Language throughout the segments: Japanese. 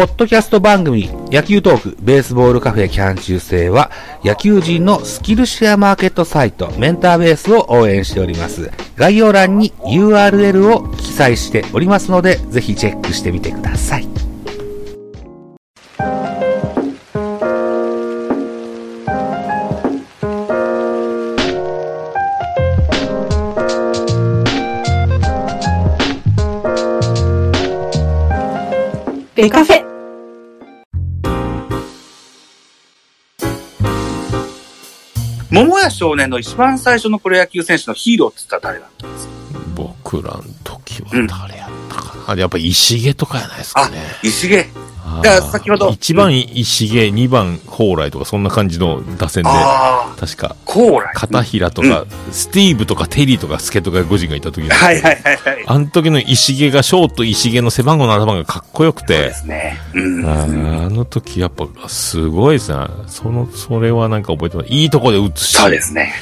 ポッドキャスト番組、野球トーク、ベースボールカフェキャン中世は、野球人のスキルシェアマーケットサイト、メンターベースを応援しております。概要欄に URL を記載しておりますので、ぜひチェックしてみてください。少年の一番最初のプロ野球選手のヒーローって言ったら誰だったんですか？僕らの時は誰やったかな、やっぱ石毛とかやないですかね。石毛。あーだから先ほど1番石毛、2番蓬莱とかそんな感じの打線で、確か、コーライ。片平とか、スティーブとかテリーとか助とか個人がいた時に、はいはいはいはい。あの時の石毛が、ショート石毛の背番号の頭がかっこよくそうてで、すね。うん。あの時やっぱすごいですね。その、それはなんか覚えてます。いいとこで打つし。そうですね。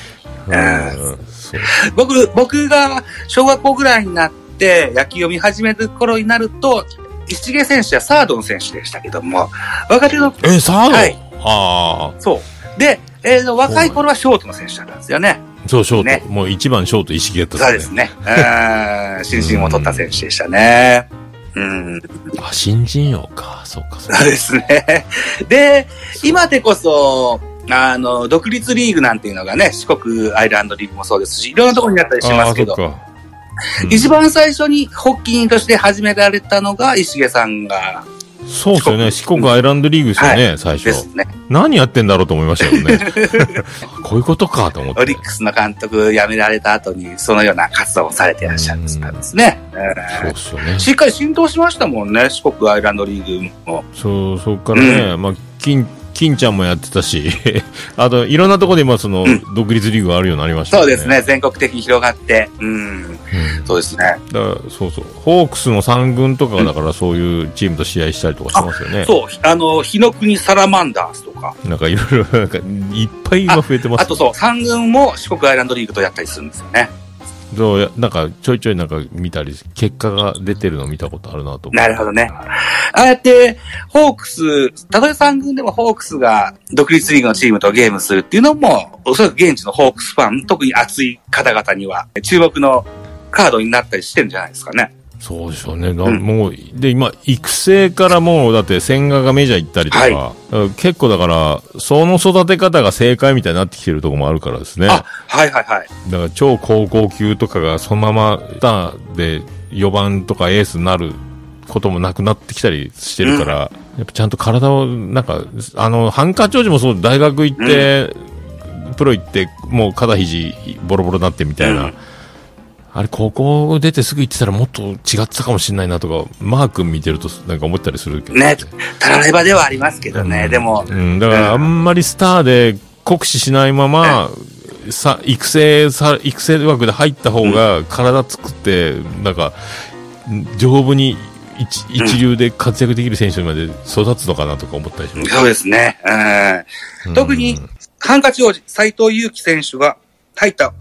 うん。そう僕、僕が小学校ぐらいになって野球を見始める頃になると、石毛選手はサードの選手でしたけども、若手の、え、サード、はいあそう。で、えー若い頃はショートの選手だったんですよね。あ、そう、ショート。ねもう一番ショート意識やったそうですね。うん。新人を取った選手でしたね。うん。あ、新人王か。そうか、そうかそう。ですね。で、今でこそ、あの、独立リーグなんていうのがね、四国アイランドリーグもそうですし、いろんなところにあったりしますけど。うん一番最初に発起人として始められたのが石毛さんがそうですよね。四国アイランドリーグですよね、最初。ですね。何やってんだろうと思いましたよね。こういうことかと思って。オリックスの監督辞められた後にそのような活動をされていらっしゃるんですね。そうっすよね。しっかり浸透しましたもんね、四国アイランドリーグも。そう、そっからね、まあ、金、金ちゃんもやってたし、あと、いろんなところで今、その、独立リーグがあるようになりましたよね。そうですね、全国的に広がって。うん。うん。そうですね。だそうそう。ホークスの3軍とかが、だからそういうチームと試合したりとかしてますよね。そう、あの、日の国サラマンダースとか。なんかいろいろ、なんか、いっぱい今増えてます、あとそう、三軍も四国アイランドリーグとやったりするんですよね。そうやなんか、ちょいちょいなんか見たり、結果が出てるの見たことあるなと。なるほどね。ああやって、ホークス、たとえ三軍でもホークスが独立リーグのチームとゲームするっていうのも、おそらく現地のホークスファン、特に熱い方々には注目のカードになったりしてるんじゃないですかね。そうでしょうね。なうんもう、で、今、育成からもう、だって、千賀がメジャー行ったりとか、はうん結構だから、その育て方が正解みたいになってきてるところもあるからですね。あ、はいはいはい。だから超高校級とかがそのままスターで4番とかエースになることもなくなってきたりしてるから、やっぱちゃんと体を、なんか、あの、ハンカチ王子もそう、大学行って、プロ行って、もう肩肘ボロボロになってみたいな。うんあれ、高校出てすぐ行ってたらもっと違ってたかもしれないなとか、マー君見てるとなんか思ったりするけど。ね、たらればではありますけどね、でも、うん、だからあんまりスターで酷使しないまま、さ、育成さ、育成枠で入った方が体作って、なんか、丈夫に一一流で活躍できる選手にまで育つのかなとか思ったりします。そうですね。うん。特に、ハンカチ王子、斎藤佑樹選手が入った、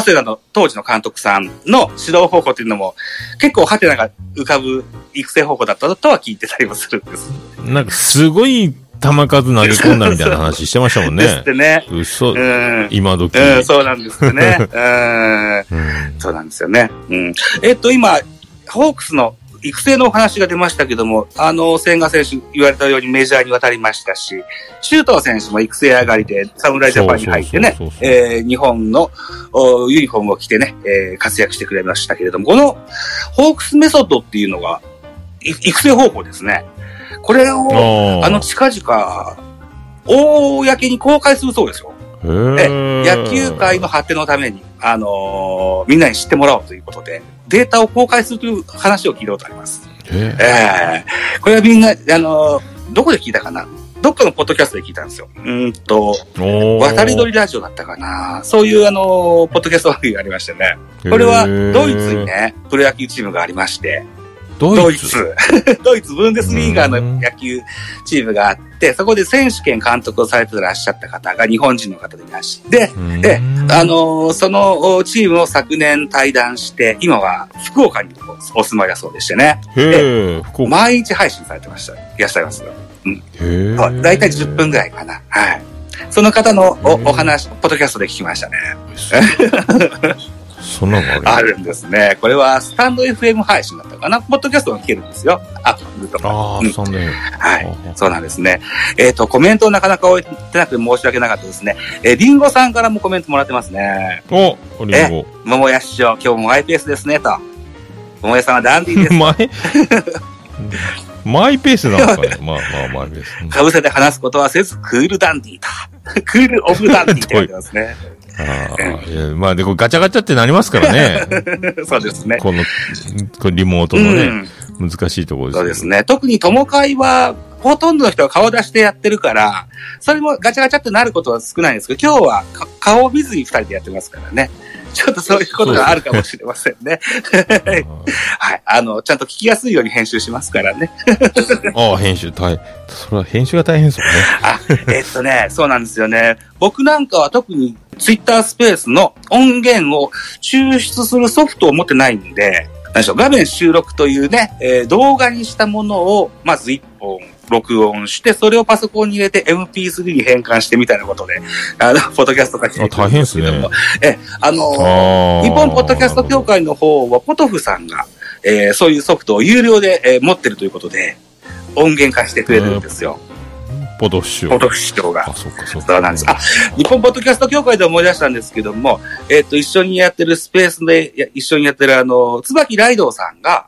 早稲田の当時の監督さんの指導方法っていうのも、結構ハテナが浮かぶ育成方法だったとは聞いてたりもするんです。うんなんかすごい球数投げ込んだみたいな話してましたもんですっね。てね。嘘う、ん。今時。うん、そうなんですよね。うん。うんそうなんですよね。うん。えっと、今、ホークスの育成のお話が出ましたけども、あの、千賀選手言われたようにメジャーに渡りましたし、周東選手も育成上がりで侍ジャパンに入ってね日本のおユニフォームを着てね、えー活躍してくれましたけれども、このホークスメソッドっていうのが、い育成方法ですね。これを、ああの、近々、公に公開するそうですよ。へー野球界の発展のために、あのーみんなに知ってもらおうということで、データを公開するという話を聞いたことあります。ええこれはみんな、あのーどこで聞いたかな？どっかのポッドキャストで聞いたんですよ。うーんと、渡り鳥ラジオだったかな？そういうあのーポッドキャスト番組がありましてね。これはドイツに。ね、プロ野球チームがありまして、ドドイイツツ。ドイツ、ブンデスリーガーの野球チームがあって、そこで選手権監督をされてらっしゃった方が日本人の方でいらっしゃって、うんで、あのーそのおチームを昨年退団して、今は福岡におお住まいだそうでしてね、へえ、福岡。毎日配信されてました。いらっしゃいますよ。へえ。はいだいたい10分ぐらいかな。はい。その方のおお話、ポッドキャストで聞きましたね。そんなのある？あるんですね。これはスタンド FM 配信だったかな？ポッドキャストが聞けるんですよ。アップルとか。ああ、うんそんなに。はい。そうなんですね。えっ、と、コメントをなかなか置いてなくて申し訳なかったですね。えー、リンゴさんからもコメントもらってますね。お、リンゴ。桃屋師匠、今日もマイペースですね、と。桃屋さんはダンディーです。マイ、マイペースなのかね。まあまあ、マイペース。かぶせて話すことはせず、クールダンディーと。クールオフダンディーって言ってますね。あまあ、で、ガチャガチャってなりますからね。そうですね。この、これリモートうのね、ん。難しいところですそうですね。特に友会は、ほとんどの人が顔出してやってるから、それもガチャガチャってなることは少ないんですけど、今日はか顔を見ずに二人でやってますからね。ちょっとそういうことがあるかもしれませんね。はい。あの、ちゃんと聞きやすいように編集しますからね。ああ、編集大変。それは編集が大変ですよね。あ、えっとね、そうなんですよね。僕なんかは特にツイッタースペースの音源を抽出するソフトを持ってないんで、何でしょう、画面収録というね、えー動画にしたものを、まず一本録音して、それをパソコンに入れて MP3 に変換してみたいなことで、あの、ポッドキャストが聞いて大変ですね え、あの。日本ポッドキャスト協会の方は、ポトフさんが、えーそういうソフトを有料で、えー持ってるということで、音源化してくれるんですよ。ポトフ師匠。ポトフ市長があ、。そっかそっか。そうなんです。あ、日本ポッドキャスト協会で思い出したんですけども、えっ、と、一緒にやってるスペースで、一緒にやってるあの、椿ライドウさんが、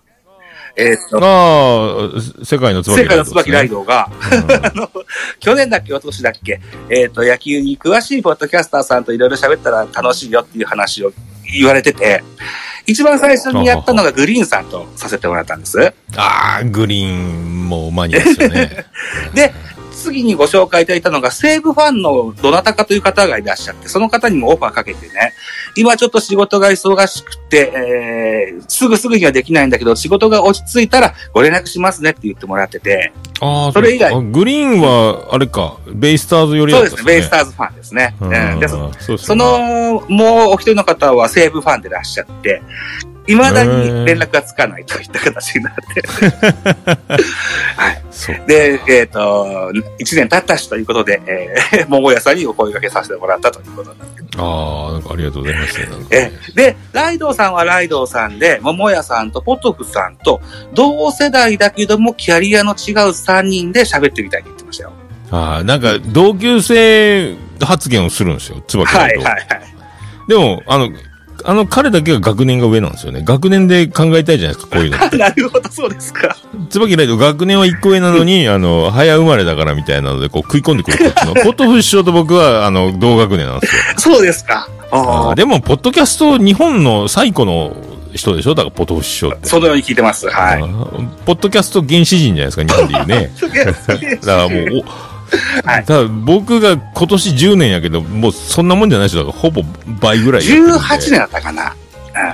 えっ、と、ああ、世界の椿世界の椿ライドが、あの、去年だっけ、一昨年だっけ、えっ、と、野球に詳しいポッドキャスターさんといろいろ喋ったら楽しいよっていう話を言われてて、一番最初にやったのがグリーンさんとさせてもらったんです。ああ、グリーンもマニアですよね。で、次にご紹介いただいたのが、西武ファンのどなたかという方がいらっしゃって、その方にもオファーかけてね、今ちょっと仕事が忙しくて、えー、すぐすぐにはできないんだけど、仕事が落ち着いたらご連絡しますねって言ってもらってて、ああ、それ以外あグリーンは、あれか、ベイスターズよりそうですね、ベイスターズファンですね。ううん。んでそその、もうお一人の方は西武ファンでいらっしゃって、未だに連絡がつかないといった形になって。はい。で、えっ、と、一年経ったしということで、えー、桃屋さんにお声掛けさせてもらったということなんです。ああ、なんかありがとうございますね。えで、ライドウさんはライドウさんで、桃屋さんとポトフさんと、同世代だけども、キャリアの違う3人で喋ってみたいって言ってましたよ。ああ、なんか、同級生発言をするんですよ、椿はいはいはい。でも、あの、あの彼だけが学年が上なんですよね。学年で考えたいじゃないですか、こういうのって。なるほど、そうですか。椿ライド学年は1個上なのに、あの、早生まれだからみたいなので、こう食い込んでくるこっちの。ポトフ師匠と僕は、あの、同学年なんですよ。そうですか。ああでも、ポッドキャスト日本の最古の人でしょ？だから、ポトフ師匠って。そのように聞いてます。はい。ポッドキャスト原始人じゃないですか、日本で言うね。だからもう、お、はいただ僕が今年10年やけど、もうそんなもんじゃない人だから、ほぼ倍ぐらいやってるんで。18年だったかな。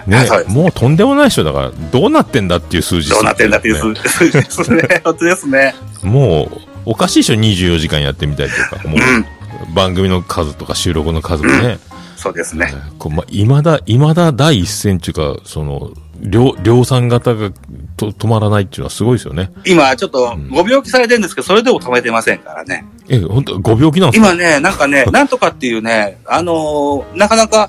うん、ね。もうとんでもない人だから、どうなってんだっていう数字ですよどうなってんだっていうね数字ですね。本当ですね。もう、おかしいでしょ、24時間やってみたりとか、もうん。う、番組の数とか収録の数もね。そうですね。こうま、未だ、未だ第一線っていうか、その、量、量産型がと止まらないっていうのはすごいですよね。今、ちょっと、ご病気されてるんですけど、それでも止めてませんからね。え、本当ご病気なんですか？今ね、なんかね、なんとかっていうね、あのーなかなか、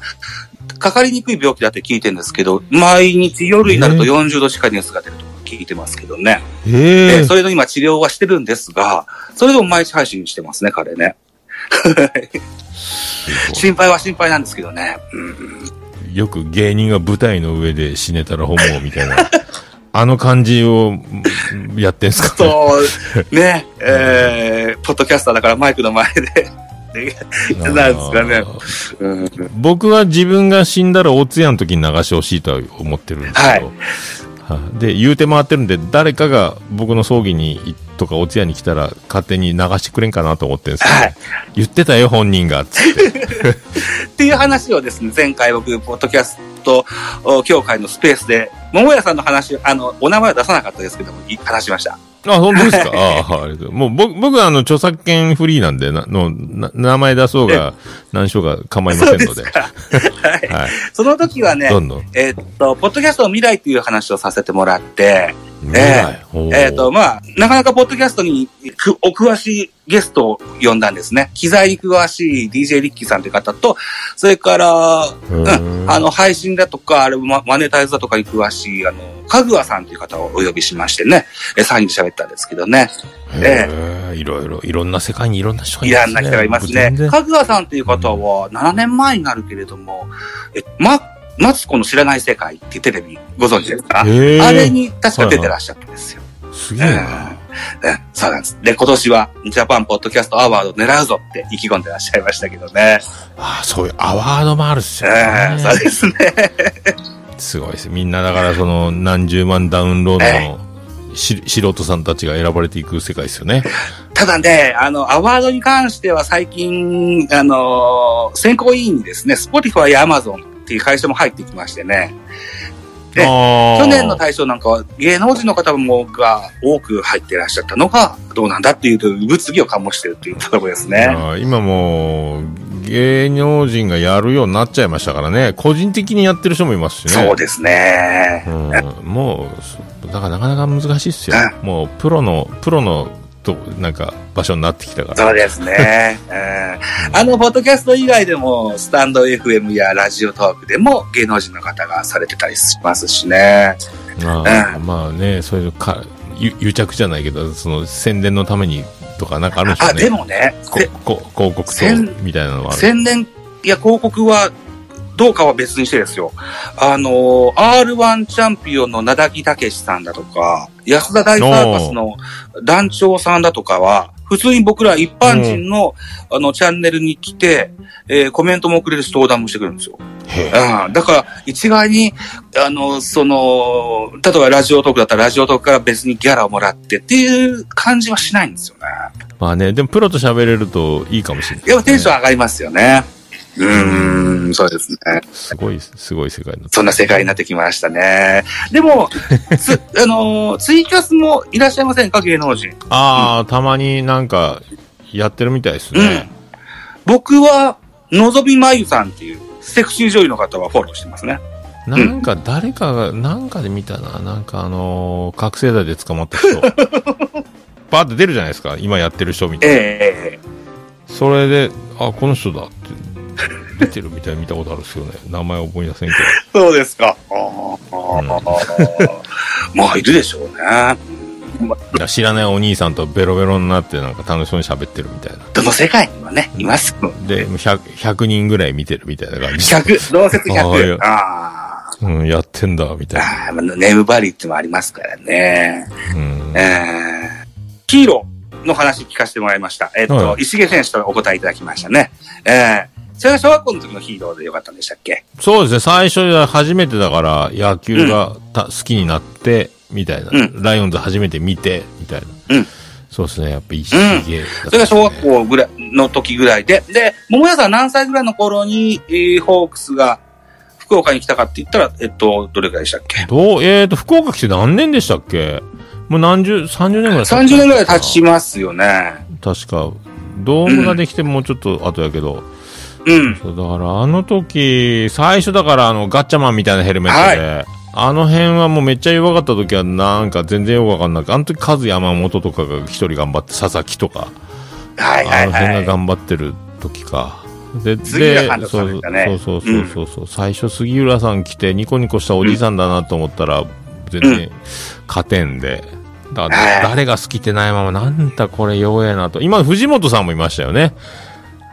かかりにくい病気だって聞いてるんですけど、毎日夜になるとえ40度近い熱が出るとか聞いてますけどね。えええそれの今治療はしてるんですが、それでも毎日配信してますね、彼ね。心配は心配なんですけどね。うん、よく芸人が舞台の上で死ねたらホモみたいな、あの感じをうんやってんすかね。そう、ね、えー、ポッドキャスターだからマイクの前で、でなんですかね。うん、僕は自分が死んだら大津屋の時に流してほしいとは思ってるんですけど、はい。はいで、言うて回ってるんで、誰かが僕の葬儀にとかお通夜に来たら勝手に流してくれんかなと思ってるんですけど、はい。言ってたよ、本人が、つって。っていう話をですね、前回僕、ポッドキャストお協会のスペースで、桃屋さんの話、あの、お名前は出さなかったですけども、い話しました。あ、本当ですか？ああ、ありがとう。もう僕、僕はあの、著作権フリーなんで、な、の、な名前出そうが、何しようが構いませんので。か。はい。はい。その時はね、どんどん。えーっと、ポッドキャストの未来っていう話をさせてもらって、未来おーえーっと、まあ、なかなかポッドキャストにくお詳しいゲストを呼んだんですね。機材に詳しい DJ リッキーさんという方と、それから、うん、あの、配信だとか、あれ、ママネタイズだとかに詳しい、あの、かぐわさんという方をお呼びしましてね、え、3人で喋ったんですけどね。へえ、いろいろ、いろんな世界にいろんな人がいろんな人がいますね。かぐわさんという方は、7年前になるけれども、え、ま、マツコの知らない世界ってテレビご存知ですか？へえあれに確か出てらっしゃったんですよ。すげえな。うんそうなんです。で、今年はジャパンポッドキャストアワード狙うぞって意気込んでらっしゃいましたけどね。ああ、そういうアワードもあるっすよええそうね。ですね。すごいです。みんなだからその何十万ダウンロードえのし素人さんたちが選ばれていく世界ですよね。ただね、あの、アワードに関しては最近、あの、選考委員にですね、Spotify や Amazon っていう会社も入ってきましてね。で去年の大賞なんかは芸能人の方もが多く入っていらっしゃったのがどうなんだっていうと物議を醸してるっていうところですね。今もう、芸能人がやるようになっちゃいましたからね。個人的にやってる人もいますしね。そうですね。うん、もう、だからなかなか難しいっすよ。もう、プロの、プロの、と、なんか、場所になってきたから。そうですね。うんあの、ポッドキャスト以外でも、スタンド FM やラジオトークでも芸能人の方がされてたりしますしね。まあ、まあね、そういうか、ゆ癒着じゃないけど、その、宣伝のためにとかなんかあるんでしょうあ、ね。でもね、こ広告と宣、みたいなのは。宣伝や広告はどうかは別にしてですよ。あの、R1 チャンピオンの名木武さんだとか、安田大サーカスの団長さんだとかは、普通に僕ら一般人の、あの、チャンネルに来て、えーコメントもくれるし、登壇もしてくれるんですよ。へえうん。だから、一概に、あの、その、例えばラジオトークだったらラジオトークから別にギャラをもらってっていう感じはしないんですよね。まあね、でもプロと喋れるといいかもしれない、やっぱテンション上がりますよね。うーん、そうですね。すごい、すごい世界そんな世界になってきましたね。でも、つ、あのーツイキャスもいらっしゃいませんか芸能人。ああ、たまになんか、やってるみたいですね。僕は、のぞみまゆさんっていうセクシー女優の方はフォローしてますね。なんか誰かが、なんかで見たな、なんかあのー覚醒剤で捕まった人。バーって出るじゃないですか、今やってる人みたいな。ええそれで、あ、この人だって、出てるみたいに見たことあるんですよね。名前覚えませんけど。そうですか。あーあーまあ、いるでしょうね。知らないお兄さんとベロベロになってなんか楽しそうに喋ってるみたいな。どの世界にもね、いますもん。で、100, 100人ぐらい見てるみたいな感じ。100、同説あーいや100。あうん、やってんだ、みたいな。ああー、まあネームバリューってのもありますからね。うん。えー、ヒーローの話聞かせてもらいました。えっと、は石毛選手とお答えいただきましたね。えー、それが小学校の時のヒーローでよかったんでしたっけ？そうですね、最初は初めてだから、野球がた、好きになって、みたいな、うん。ライオンズ初めて見て、みたいな。うん。そうですね、やっぱ石毛ね、それが小学校ぐらいの時ぐらいで、で、桃屋さん何歳ぐらいの頃に、えー、ホークスが福岡に来たかって言ったら、えっと、どれぐらいでしたっけ？どう、えーと、福岡来て何年でしたっけ？もう何十、30年ぐらい経った30年ぐらい経ちますよね。確か、ドームができてもうちょっと後やけど、うん。そうだからあの時、最初だからあのガッチャマンみたいなヘルメットで、あの辺はもうめっちゃ弱かった時はなんか全然よくわかんなくあの時カズ山本とかが一人頑張って、佐々木とか、はいはあの辺がいはい。頑張ってる時か。で、でねそうそうそうそうそう、最初杉浦さん来てニコニコしたおじさんだなと思ったら、全然勝てんで。だからはい誰が好きってないまま、なんだこれ弱えなと。今、藤本さんもいましたよね。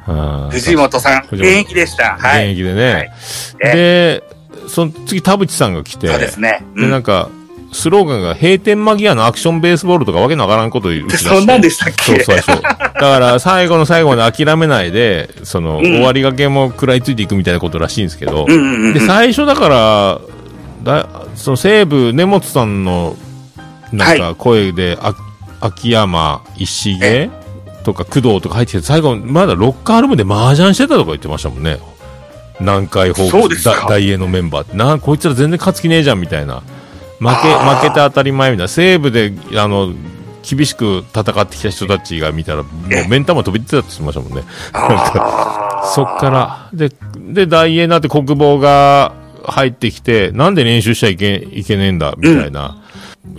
うん藤本さん、現役でした。はい。現役でね。はいで、その次田淵さんが来て、そうですね。うで、なんんか、スローガンが閉店間際のアクションベースボールとかわけのわからんこと言う。そんなんでしたっけ？そうそうそう。だから、最後の最後まで諦めないで、その、ん終わりがけも食らいついていくみたいなことらしいんですけど、うんうんうん。で、最初だから、だその西武、根本さんの、なんはか声で、あ秋山、石毛とか工藤とか入ってきて、最後、まだロッカールームで麻雀してたとか言ってましたもんね。南海ホークス、大英のメンバーって。な、こいつら全然勝つ気ねえじゃん、みたいな。負け、負けて当たり前みたいな。西武で、あの、厳しく戦ってきた人たちが見たら、もう目ん玉飛び出てたって言ってましたもんね。なんかそっから、で、で、大英になって国防が入ってきて、なんで練習しちゃいけ、いけねえんだ、みたいな。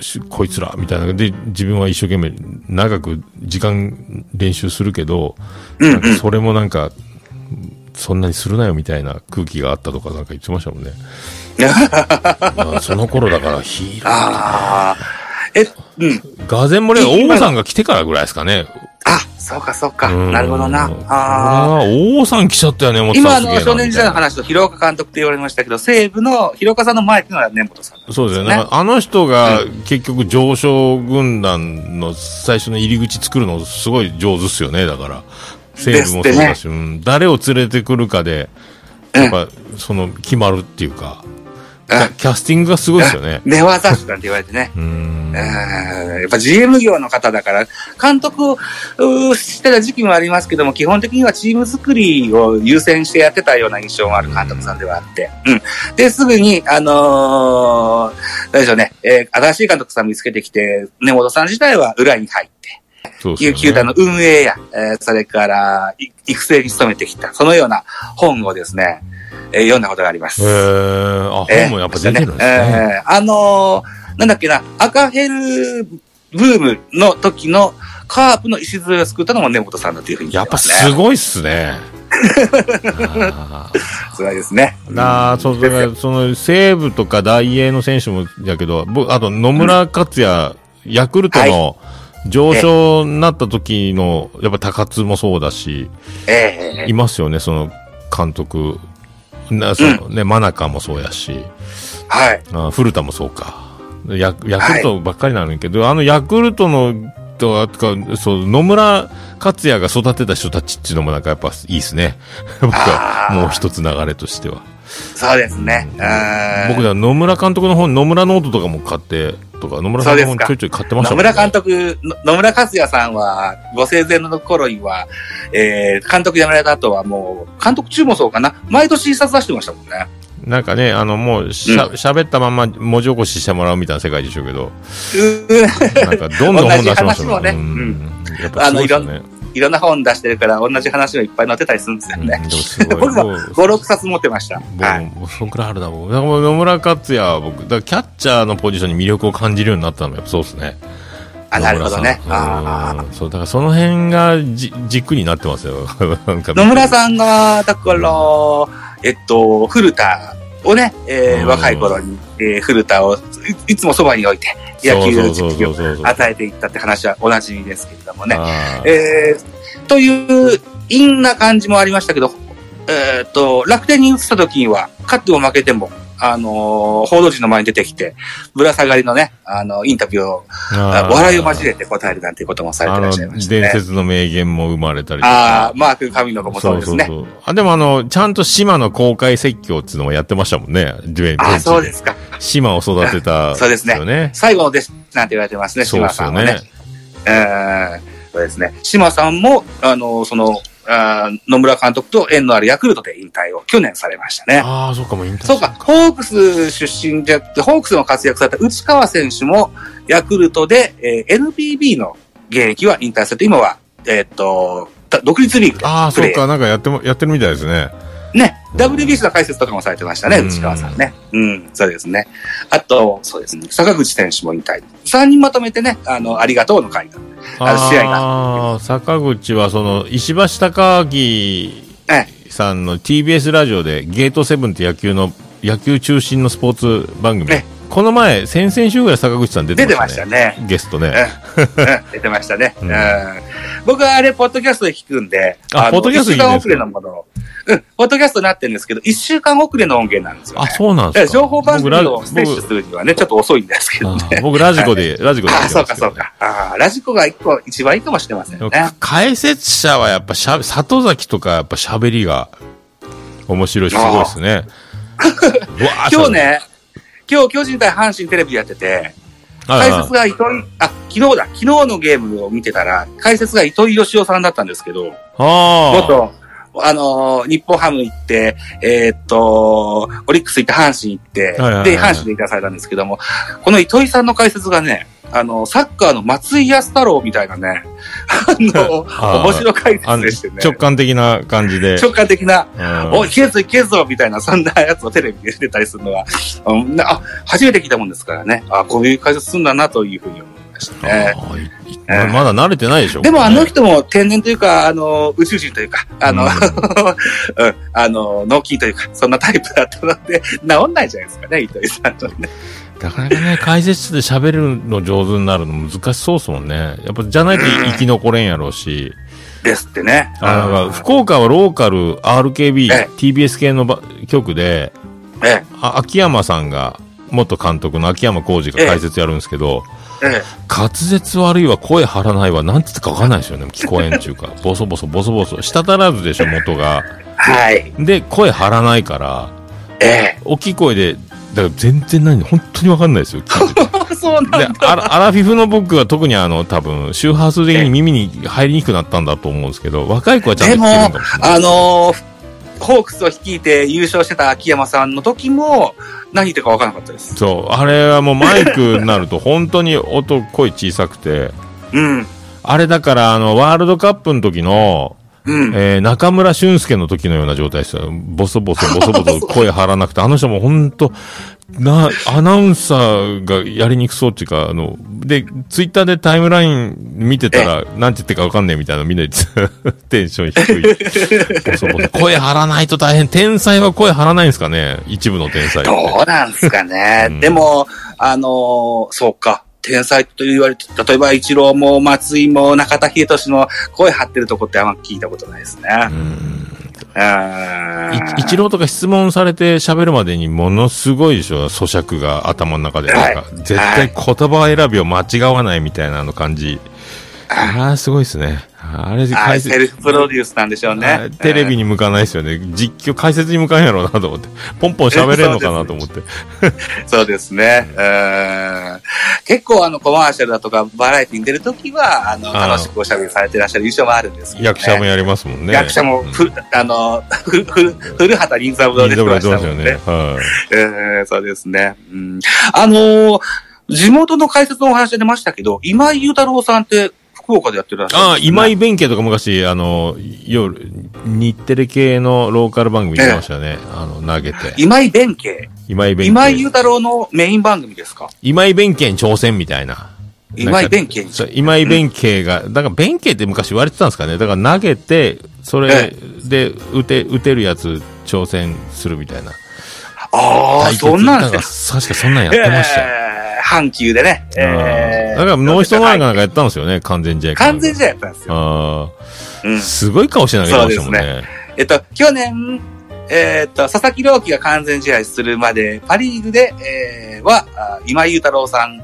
しこいつら、みたいな。で、自分は一生懸命長く時間練習するけど、なんかそれもなんか、そんなにするなよみたいな空気があったとかなんか言ってましたもんね。まあその頃だからヒーロー。ああ。え、うん。ガゼンモレ王さんが来てからぐらいですかね。あ、そうかそうか。うんなるほどな。ああ。は王さん来ちゃったよね、思って今、あの、少年時代の話と広岡監督って言われましたけど、西武の広岡さんの前っていうのは根本さんなんですそうですよね。あの人が結局上昇軍団の最初の入り口作るのすごい上手っすよね、だから。西武もそうだし、うん誰を連れてくるかで、やっぱ、その、決まるっていうか、キャスティングがすごいですよね。寝技師なんて言われてね。うーんうんやっぱ GM 業の方だから、監督をしてた時期もありますけども、基本的にはチーム作りを優先してやってたような印象もある監督さんではあって。うん。で、すぐに、あのー、何でしょうね、えー新しい監督さん見つけてきて、根本さん自体は裏に入って、そうですよね球団の運営や、えーそれから、い育成に努めてきた、そのような本をですね、えー読んだことがあります。へーあ、えー本もやっぱ出てるんですね。えーあのーなんだっけな、赤ヘルブームの時のカープの礎を作ったのも根本さんだというふうにやっぱすごいっすね。すごいですね。なあ、そう、だから、その、西武とか大英の選手もだけど、僕、あと野村克也、ヤクルトの上昇になった時の、やっぱ高津もそうだし、ええいますよね、その監督。な、そのね、真中もそうやし、はい。あ古田もそうか。ヤヤクルトばっかりなのにけど、あのヤクルトの、とか、そう、野村克也が育てた人たちっていうのもなんかやっぱいいですね。僕はもう一つ流れとしては。そうですね。うん。僕だ、野村監督の本、野村ノートとかも買って、とか、野村さんの本ちょいちょい買ってましたね。村監督、の野村克也さんは、ご生前の頃には、えー、監督辞められた後はもう、監督中もそうかな、毎年一冊出してましたもんね。なんかね、あの、もう、しゃ、う喋ったまんま文字起こししてもらうみたいな世界でしょうけど、うなんか、どんどん本出してましたもんね。うん。やっぱすごいですよね。いろんな本出してるから、同じ話がいっぱい載ってたりするんですようんも。僕ももう5、6冊持ってました。はい。僕も、そんくらいある。だからもう野村克也は僕、だキャッチャーのポジションに魅力を感じるようになったのもやっぱそうですね。あ、なるほどね。あうんそう、だからその辺がじ軸になってますよ。野村さんが、だから、えっと、古田をね、えーうん若い頃に、えー古田をいいつもそばに置いて、野球そうそう実績を与えていったって話はおなじみですけれどもね。えー、という、陰な感じもありましたけど、えーっと、楽天に移った時には、勝っても負けても、あのー報道陣の前に出てきて、ぶら下がりのね、あの、インタビューを、ああー笑いを交えて答えるなんていうこともされてあのらっしゃいましたね。伝説の名言も生まれたりとあかあ、。マーク・神野子もそうですね。そうあ、でもあの、ちゃんと島の公開説教っていうのもやってましたもんね。ベンベンチああ、そうですか。島を育てた、そうですね。最後の弟子なんて言われてますね、そう島さんはねですよね。。えーそうですね。島さんも、あの、その、あー野村監督と縁のあるヤクルトで引退を去年されましたね。ああ、そうかもう引退そうか、ホークス出身じゃホークスの活躍された内川選手も、ヤクルトで、えー NPB の現役は引退されて、今は、えーっと、た独立リーグでああ。そうか、なんかやっても、やってるみたいですね。ね、WBC の解説とかもされてましたね、内川さんね。うん、そうですね。あと、そうですね、坂口選手も引退。3人まとめてね、あの、ありがとうの会が。あの試合が坂口はその、石橋貴明えさんの TBS ラジオでゲートセブンって野球の、野球中心のスポーツ番組え。この前、先々週ぐらい坂口さん出て出ましたね。ね。ゲストね。うんうん出てましたね。う うんん僕はあれ、ポッドキャストで聞くんで、のあポッドキャスト一週間遅れのものを。うん、ポッドキャストになってるんですけど、一週間遅れの音源なんですよ、あ、ね。そうなんですか。情報番組を僕摂取するにはね、ちょっと遅いんですけどあね。僕ラジコで、ラジコで聞いああ、そうかそうか。ああ、ラジコが一個、一番いいかもしれませんね。解説者はやっぱしゃ、里崎とかやっぱ喋りが面白いし、すごいですね。今日。ね、今日巨人対阪神テレビやってて、解説が糸井、あ、昨日だ、昨日のゲームを見てたら、解説が糸井義雄さんだったんですけど、元、あのー日本ハム行って、えーっと、オリックス行って阪神行って、で、阪神で行かされたんですけども、この糸井さんの解説がね、あの、サッカーの松井康太郎みたいなね、あの、あー面白解説でしてね。直感的な感じで。直感的な、うんおい、いけるぞいけるぞみたいな、そんなやつをテレビで出たりするのは、うんなあ、初めて聞いたもんですからね。あ、こういう解説するんだなというふうに思いましたね。あままだ慣れてないでしょ。でもあの人人も天然というか、あの、宇宙人というか、あの、う うん、あの、脳筋というか、そんなタイプだったので、治んないじゃないですかね、糸井さんとね。なかなかね、解説室で喋るの上手になるの難しそうですもんね。やっぱ、じゃないと生き残れんやろうし。ですってね。あの、うん福岡はローカル RKB え、TBS 系のば局で、えあ秋山さんが、元監督の秋山浩二が解説やるんですけど、え、え滑舌悪いわ、声張らないわ、なんつってかわかんないですよね。聞こえんちゅうか。ボソボソ、ボソボソ。滴らずでしょ、元が。え、はい。で、声張らないから、え大きい声で、だから全然何、本当にわかんないですよ。そうなんでだ。アラ、フィフの僕は特にあの、多分、周波数的に耳に入りにくくなったんだと思うんですけど、若い子はちゃんと聞けるんかもしれない。あのーホークスを率いて優勝してた秋山さんの時も、何言ってるか分からなかったです。そう、あれはもうマイクになると本当に音、声小さくて、うん。あれだからあの、ワールドカップの時の、うん。えー、中村俊介の時のような状態ですよ。ボソボソ、ボソボソ 声張らなくて、あの人も本当な、アナウンサーがやりにくそうっていうか、あの、で、ツイッターでタイムライン見てたら、なんて言ってかわかんねえみたいなみんな テンション低い。ボソボソ。声張らないと大変。天才は声張らないんですかね？一部の天才。どうなんですかね？うんでも、あのーそうか。天才と言われて、例えば、一郎も松井も中田秀俊の声張ってるとこってあんま聞いたことないですね。うんあい一郎とか質問されて喋るまでにものすごいでしょ咀嚼が頭の中で。はい絶対言葉選びを間違わないみたいなあの感じ。ああ、すごいですね。あれ、あ解説セルフプロデュースなんでしょうあね。テレビに向かないですよね。実況、解説に向かんやろうなと思って。ポンポン喋れんのかなと思って。そうですね。うん結構あのコマーシャルだとかバラエティに出るときは、あの、楽しくおしゃべりされてらっしゃる印象もあるんですけど、ね。役者もやりますもんね。役者も、ふ、あの、ふ、ふ、古畑任三郎いいところ出てね。ね。はい。えーそうですね。うん、あのー地元の解説のお話出ましたけど、今井雄太郎さんって福岡でやってるらっしゃるんああ、今井弁慶とか昔、あの、夜、日テレ系のローカル番組出てましたよね。あの、投げて。今井弁慶？今井弁慶。今井雄太郎のメイン番組ですか？今井弁慶に挑戦みたいな。今井弁慶に。今井弁慶が、だから弁慶って昔言われてたんですかね。だから投げて、それで打て、打てるやつ挑戦するみたいな。ああ、そんなん。確かそんなんやってましたよ。えー阪急でね。えーだからノーヒットノーランかなんかやったんですよね、完全試合。完全試合やったんですよ。ああ、うん。すごい顔して投げてましたもんそうね。えっと、去年、えーっと、佐々木朗希が完全試合するまで、パリーグで、えーは、あ今井雄太郎さん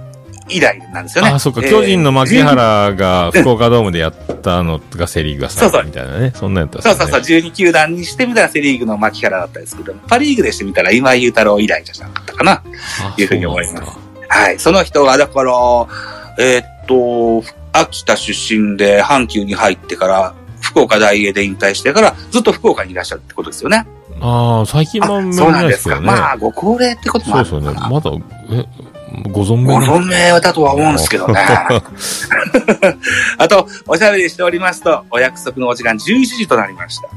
以来なんですよね。ああ、そっか、えー巨人の牧原が福岡ドームでやったのがセリーグが最後みたいなね。そんなんやったっねそうそうそう、12球団にしてみたらセリーグの牧原だったんですけど、パリーグでしてみたら今井雄太郎以来じゃなかったかな。あいうふうに思いますはい。その人が、だから、えーっと、秋田出身で阪急に入ってから、福岡大英で引退してから、ずっと福岡にいらっしゃるってことですよね。ああ、最近あも見そうななんいでですか。まあ、ご高齢ってこともそうですよね。まだ、え、ご存ご命の存命だとは思うんですけどね。あと、おしゃべりしておりますと、お約束のお時間11時となりました。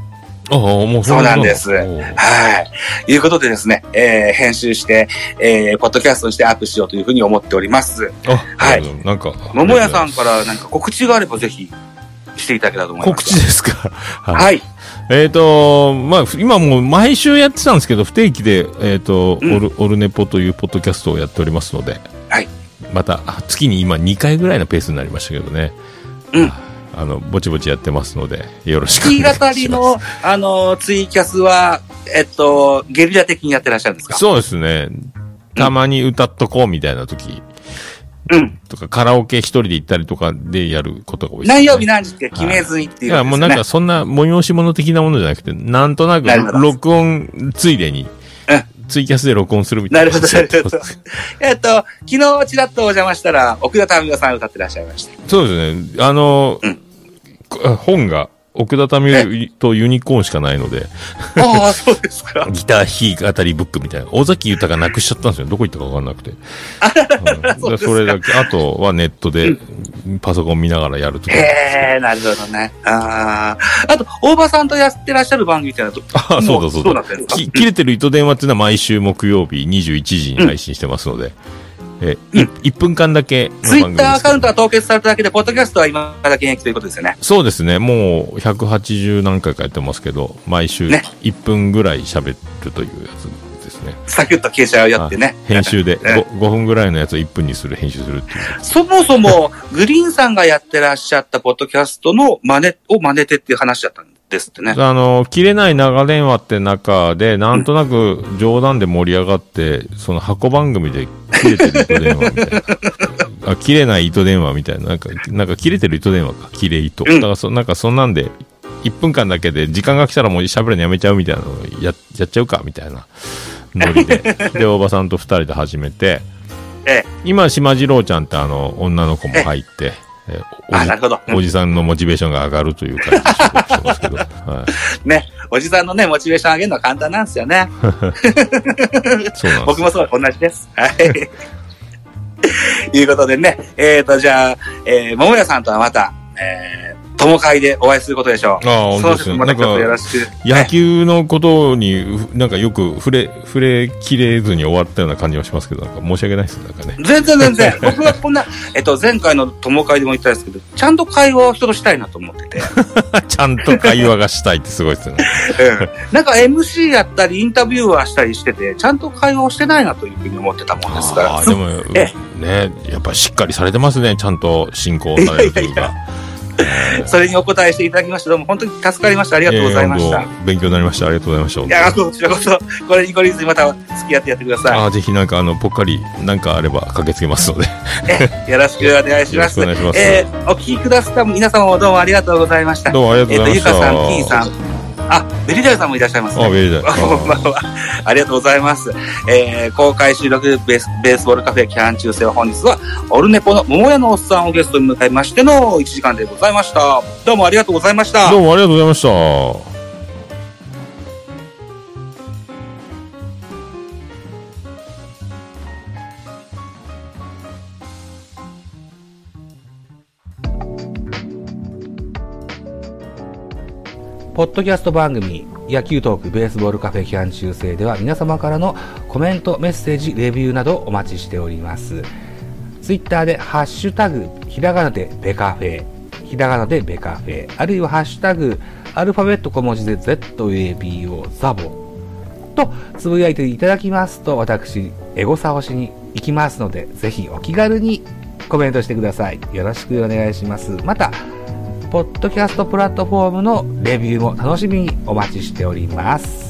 うそうなんですはい。いうことでですね、えー、編集して、えー、ポッドキャストにしてアップしようというふうに思っております。あ、はいい。なんか、桃屋さんから何か告知があればぜひしていただけたらと思います。告知ですか？はい。はい。えっ、と、まあ、今もう毎週やってたんですけど、不定期で、えっ、と、うんオル、オルネポというポッドキャストをやっておりますので、はい。また、あ月に今2回ぐらいのペースになりましたけどね。うん。あの、ぼちぼちやってますので、よろしくお月願いします。語りの、あの、ツイキャスは、えっと、ゲリラ的にやってらっしゃるんですか？そうですね。たまに歌っとこうみたいな時うん。とか、カラオケ一人で行ったりとかでやることが多いです、ね。何曜日何時って決めずにっていう、いや、もうなんか、そんな催し物的なものじゃなくて、なんとなく録音ついでにうんツイキャスで録音するみたないるほど、なるほど。えっと、昨日ちらっとお邪魔したら、奥田民生さん歌ってらっしゃいました。そうですね。あの、うんこ本が、奥田民生とユニコーンしかないので、ああ、そうですか。ギター弾き語りブックみたいな。尾崎豊なくしちゃったんですよ。どこ行ったかわかんなくて。うんでそれだけ、あとはネットでパソコン見ながらやるとか。へえ、なるほどね。ああ。あと、大場さんとやってらっしゃる番組ってのはど、あ、そうだそうだ切れてる糸電話っていうのは毎週木曜日21時に配信してますので、え、い1分間だけのツイッターアカウントは凍結されただけで、ポッドキャストは今だ現役ということですよね。そうですね。もう180何回かやってますけど、毎週ね1分ぐらい喋るというやつですね。サクッと消しちゃうやってね。編集で え 5, 5分ぐらいのやつを1分にする、編集するっていう。そもそも、グリーンさんがやってらっしゃったポッドキャストの真似を真似てっていう話だったんですってね。あの、切れない長電話って中で、なんとなく冗談で盛り上がって、その箱番組で切れてる糸電話みたいな。あ切れない糸電話みたいな。なんか、なんか切れてる糸電話か。切れ糸。うんだからそ、なんかそんなんで、1分間だけで時間が来たらもう喋るのやめちゃうみたいなのをや、やっちゃうかみたいなノリで。で、大場さんと2人で始めて、ええ。今、島次郎ちゃんってあの、女の子も入って、えおあ、じなるほど。うんおじさんのモチベーションが上がるという感じで仕事してますけど。はい。ね。おじさんのね、モチベーション上げるのは簡単なんですよね。そうなんです僕もそう、同じです。はい。いうことでね、えーと、じゃあ、えー、桃屋さんとはまた、えー、友会でお会いすることでしょう。ああ、本当ですよ。そのなんか説もまたちょっとよろ、しく。野球のことに、ふなんかよく触れ、触れきれずに終わったような感じはしますけど、なんか申し訳ないです、なんかね。全然全然。僕はこんな、えっと、前回の友会でも言ったんですけど、ちゃんと会話を人としたいなと思ってて。ちゃんと会話がしたいってすごいですよね。うん。なんか MC やったり、インタビューアーしたりしてて、ちゃんと会話をしてないなというふうに思ってたもんですから。ああ、でも、えね、やっぱしっかりされてますね、ちゃんと進行されるというか。それにお答えしていただきまして、どうも本当に助かりました。ありがとうございました。えー勉強になりました。ありがとうございました。いや、こちらこそ、これに懲りずにまた付き合ってやってくださああ、ぜひなんかあの、ぽっかりなんかあれば駆けつけますので。い。よろしくお願いします。お願いしますえー、お聞きくださった皆様もどうもありがとうございました。どうもありがとうございました。えっと、ゆかさん、キーさん、あ、ベリダイさんもいらっしゃいます、ね。あ、ベリーだ。こんばんは。ありがとうございます。えー、公開収録ベースベースボールカフェキャン中世は本日は、オルネポのもも屋のおっさんをゲストに迎えましての1時間でございました。どうもありがとうございました。どうもありがとうございました。ポッドキャスト番組、野球トークベースボールカフェ期間中世では皆様からのコメント、メッセージ、レビューなどお待ちしております。ツイッターでハッシュタグ、ひらがなでベカフェ、ひらがなでベカフェ、あるいはハッシュタグ、アルファベット小文字で ZABO ザボとつぶやいていただきますと私、エゴサをしに行きますので、ぜひお気軽にコメントしてください。よろしくお願いします。また、ポッドキャストプラットフォームのレビューも楽しみにお待ちしております。